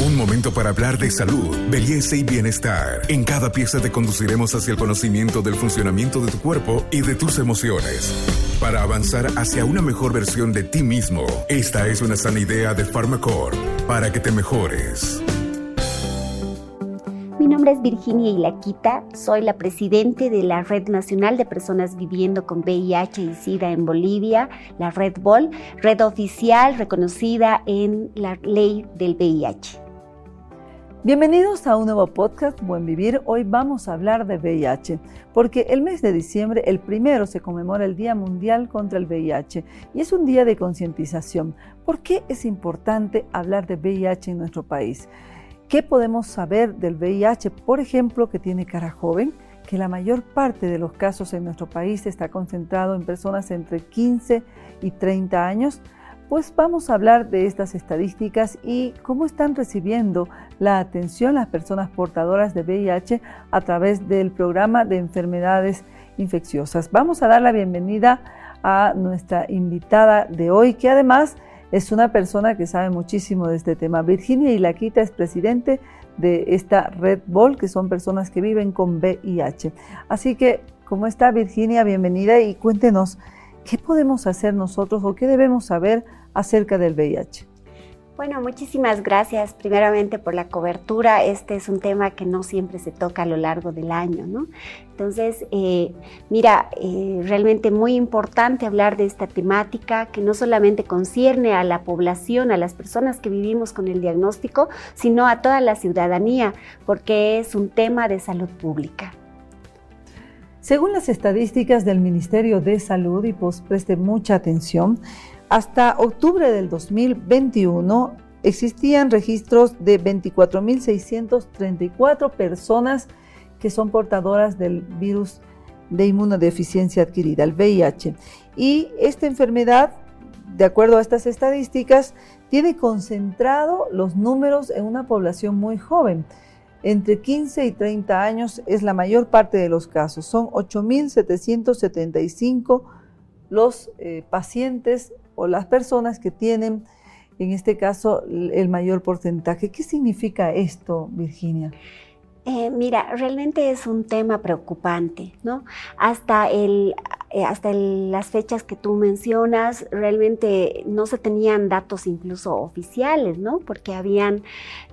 Un momento para hablar de salud, belleza y bienestar. En cada pieza te conduciremos hacia el conocimiento del funcionamiento de tu cuerpo y de tus emociones. Para avanzar hacia una mejor versión de ti mismo, esta es una sana idea de Pharmacorp para que te mejores. Mi nombre es Virginia Ilaquita, soy la presidente de la Red Nacional de Personas Viviendo con VIH y SIDA en Bolivia, la Red BOL, red oficial reconocida en la ley del VIH. Bienvenidos a un nuevo podcast Buen Vivir. Hoy vamos a hablar de VIH, porque el mes de diciembre, el primero, se conmemora el Día Mundial contra el VIH y es un día de concientización. ¿Por qué es importante hablar de VIH en nuestro país? ¿Qué podemos saber del VIH? Por ejemplo, que tiene cara joven, que la mayor parte de los casos en nuestro país está concentrado en personas entre 15 y 30 años pues vamos a hablar de estas estadísticas y cómo están recibiendo la atención las personas portadoras de VIH a través del programa de enfermedades infecciosas. Vamos a dar la bienvenida a nuestra invitada de hoy, que además es una persona que sabe muchísimo de este tema. Virginia Ilaquita es presidente de esta Red Bull, que son personas que viven con VIH. Así que, ¿cómo está Virginia? Bienvenida y cuéntenos, ¿qué podemos hacer nosotros o qué debemos saber acerca del VIH. Bueno, muchísimas gracias primeramente por la cobertura. Este es un tema que no siempre se toca a lo largo del año, ¿no? Entonces, eh, mira, eh, realmente muy importante hablar de esta temática que no solamente concierne a la población, a las personas que vivimos con el diagnóstico, sino a toda la ciudadanía, porque es un tema de salud pública. Según las estadísticas del Ministerio de Salud, y pues preste mucha atención, hasta octubre del 2021 existían registros de 24.634 personas que son portadoras del virus de inmunodeficiencia adquirida, el VIH. Y esta enfermedad, de acuerdo a estas estadísticas, tiene concentrado los números en una población muy joven. Entre 15 y 30 años es la mayor parte de los casos. Son 8.775 los eh, pacientes o las personas que tienen, en este caso, el mayor porcentaje. ¿Qué significa esto, Virginia? Eh, mira, realmente es un tema preocupante, ¿no? Hasta, el, eh, hasta las fechas que tú mencionas, realmente no se tenían datos incluso oficiales, ¿no? Porque habían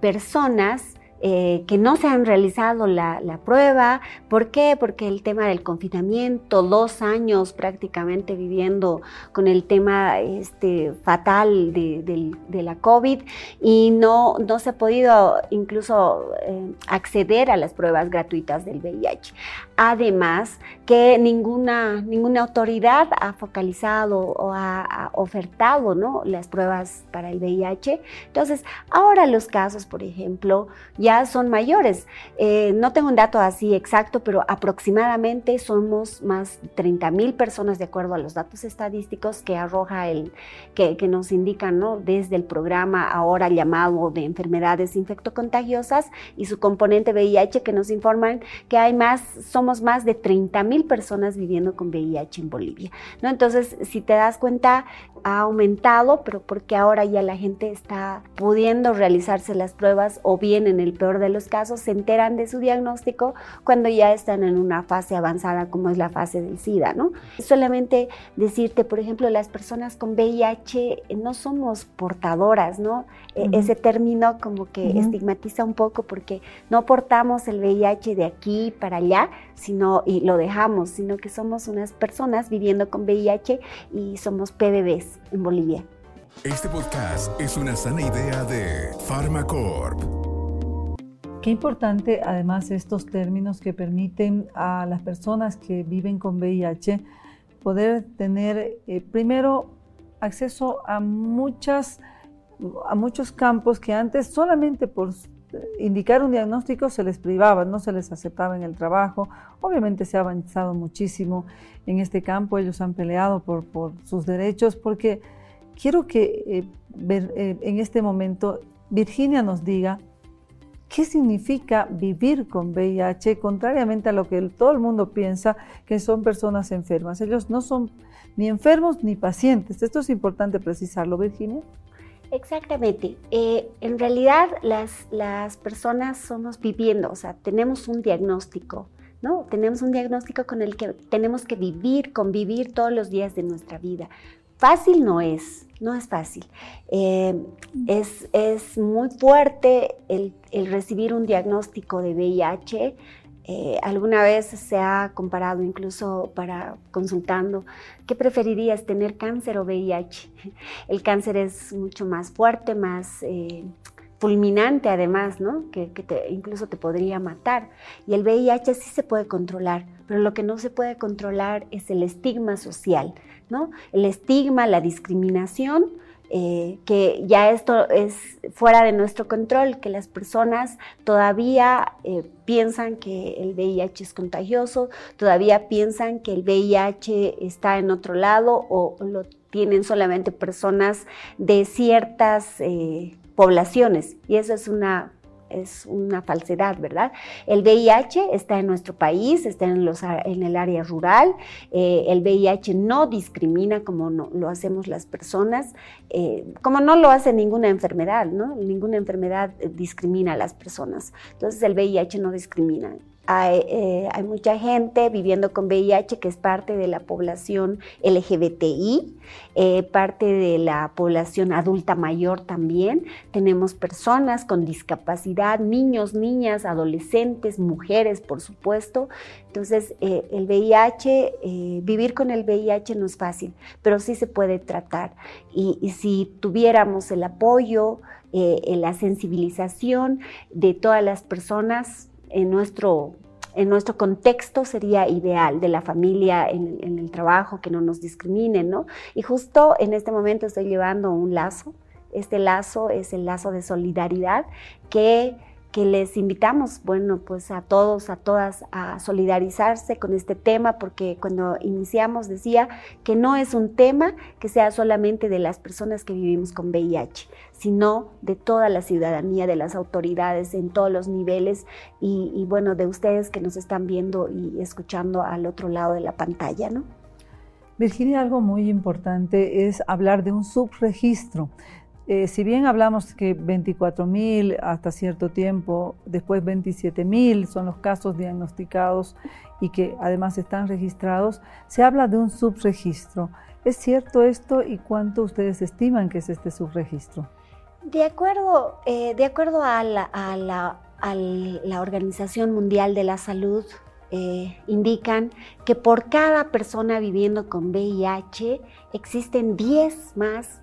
personas eh, que no se han realizado la, prueba. ¿Por qué? Porque el tema del confinamiento, dos años prácticamente viviendo con el tema este, fatal de, la COVID y no, no se ha podido incluso eh, acceder a las pruebas gratuitas del VIH. Además, que ninguna, ninguna autoridad ha focalizado o ha, ofertado ¿no? las pruebas para el VIH. Entonces, ahora los casos, por ejemplo, ya son mayores. Eh, no tengo un dato así exacto, pero aproximadamente somos más de 30 mil personas de acuerdo a los datos estadísticos que arroja el, que, nos indican ¿no? desde el programa ahora llamado de enfermedades infectocontagiosas y su componente VIH que nos informan que hay más, somos más de 30 mil personas viviendo con VIH en Bolivia. ¿no? Entonces, si te das cuenta, ha aumentado, pero porque ahora ya la gente está pudiendo realizarse las pruebas o bien en el peor de los casos se enteran de su diagnóstico cuando ya están en una fase avanzada como es la fase del SIDA, ¿no? Solamente decirte, por ejemplo, las personas con VIH no somos portadoras, ¿no? E, ese término como que estigmatiza un poco porque no portamos el VIH de aquí para allá, sino y lo dejamos, sino que somos unas personas viviendo con VIH y somos PBBs en Bolivia. Este podcast es una sana idea de Pharmacorp. Qué importante además estos términos que permiten a las personas que viven con VIH poder tener eh, primero acceso a muchas a muchos campos que antes solamente por indicar un diagnóstico se les privaba, no se les aceptaba en el trabajo. Obviamente se ha avanzado muchísimo en este campo, ellos han peleado por, sus derechos, porque quiero que eh, eh, en este momento Virginia nos diga qué significa vivir con VIH, contrariamente a lo que todo el mundo piensa, que son personas enfermas. Ellos no son ni enfermos ni pacientes. Esto es importante precisarlo, Virginia. Exactamente. Eh, en realidad las, las personas somos viviendo, o sea, tenemos un diagnóstico, ¿no? Tenemos un diagnóstico con el que tenemos que vivir, convivir todos los días de nuestra vida. Fácil no es, no es fácil. Eh, es, es, muy fuerte el, el, recibir un diagnóstico de VIH. Eh, alguna vez se ha comparado incluso para consultando, ¿qué preferirías, tener cáncer o VIH? El cáncer es mucho más fuerte, más... Eh, fulminante además, ¿no? Que, incluso te podría matar. Y el VIH sí se puede controlar, pero lo que no se puede controlar es el estigma social, ¿no? El estigma, la discriminación, eh, que ya esto es fuera de nuestro control, que las personas todavía eh, piensan que el VIH es contagioso, todavía piensan que el VIH está en otro lado o lo tienen solamente personas de ciertas eh, poblaciones. Y eso es una es una falsedad, ¿verdad? El VIH está en nuestro país, está en, los, en el área rural, eh, el VIH no discrimina como no, lo hacemos las personas, eh, como no lo hace ninguna enfermedad, ¿no? Ninguna enfermedad discrimina a las personas. Entonces el VIH no discrimina. Eh, hay, mucha gente viviendo con VIH que es parte de la población LGBTI, eh, parte de la población adulta mayor también. Tenemos personas con discapacidad, niños, niñas, adolescentes, mujeres, por supuesto. Entonces, eh, el VIH, vivir con el VIH no es fácil, pero sí se puede tratar. Y, y si tuviéramos el apoyo, la sensibilización de todas las personas, en nuestro, en nuestro contexto sería ideal de la familia en, en, el trabajo, que no nos discriminen, ¿no? Y justo en este momento estoy llevando un lazo. Este lazo es el lazo de solidaridad que que les invitamos, bueno, pues a todos, a todas a solidarizarse con este tema, porque cuando iniciamos decía que no es un tema que sea solamente de las personas que vivimos con VIH, sino de toda la ciudadanía, de las autoridades en todos los niveles y, bueno, de ustedes que nos están viendo y escuchando al otro lado de la pantalla, ¿no? Virginia, algo muy importante es hablar de un subregistro. Eh, si bien hablamos que 24 mil hasta cierto tiempo, después 27 mil son los casos diagnosticados y que además están registrados, se habla de un subregistro. ¿Es cierto esto y cuánto ustedes estiman que es este subregistro? De acuerdo, eh, de acuerdo a, la, Organización Mundial de la Salud, eh, indican que por cada persona viviendo con VIH existen 10 más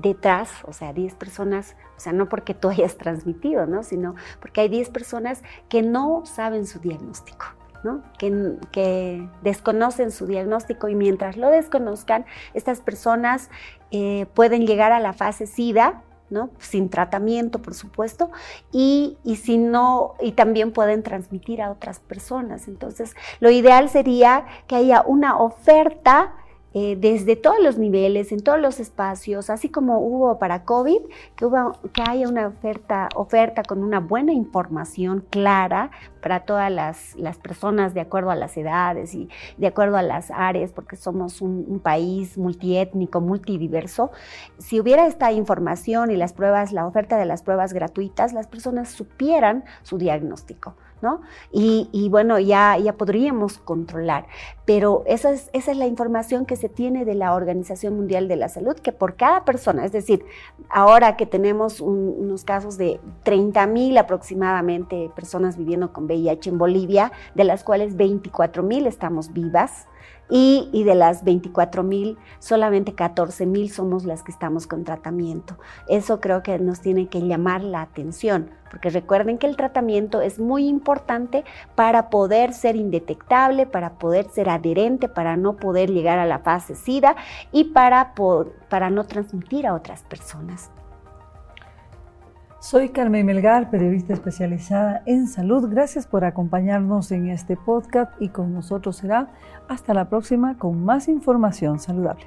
detrás, o sea, 10 personas, o sea, no porque tú hayas transmitido, ¿no? Sino porque hay 10 personas que no saben su diagnóstico. ¿no? Que, que, desconocen su diagnóstico y mientras lo desconozcan, estas personas eh, pueden llegar a la fase SIDA, ¿no? Sin tratamiento, por supuesto, y, y, si no, y también pueden transmitir a otras personas. Entonces, lo ideal sería que haya una oferta eh, desde todos los niveles, en todos los espacios, así como hubo para COVID, que, hubo, que haya una oferta, oferta con una buena información clara para todas las, las, personas de acuerdo a las edades y de acuerdo a las áreas, porque somos un, un país multiétnico, multidiverso. Si hubiera esta información y las pruebas, la oferta de las pruebas gratuitas, las personas supieran su diagnóstico. Y, bueno, ya, ya podríamos controlar. Pero esa es, esa es la información que se tiene de la Organización Mundial de la Salud, que por cada persona, es decir, ahora que tenemos unos casos de 30 mil aproximadamente personas viviendo con VIH en Bolivia, de las cuales 24 mil estamos vivas, y, de las 24 mil, solamente 14 mil somos las que estamos con tratamiento. Eso creo que nos tiene que llamar la atención, porque recuerden que el tratamiento es muy importante para poder ser indetectable, para poder ser adherente, para no poder llegar a la fase SIDA y para, para no transmitir a otras personas. Soy Carmen Melgar, periodista especializada en salud. Gracias por acompañarnos en este podcast y con nosotros será hasta la próxima con más información saludable.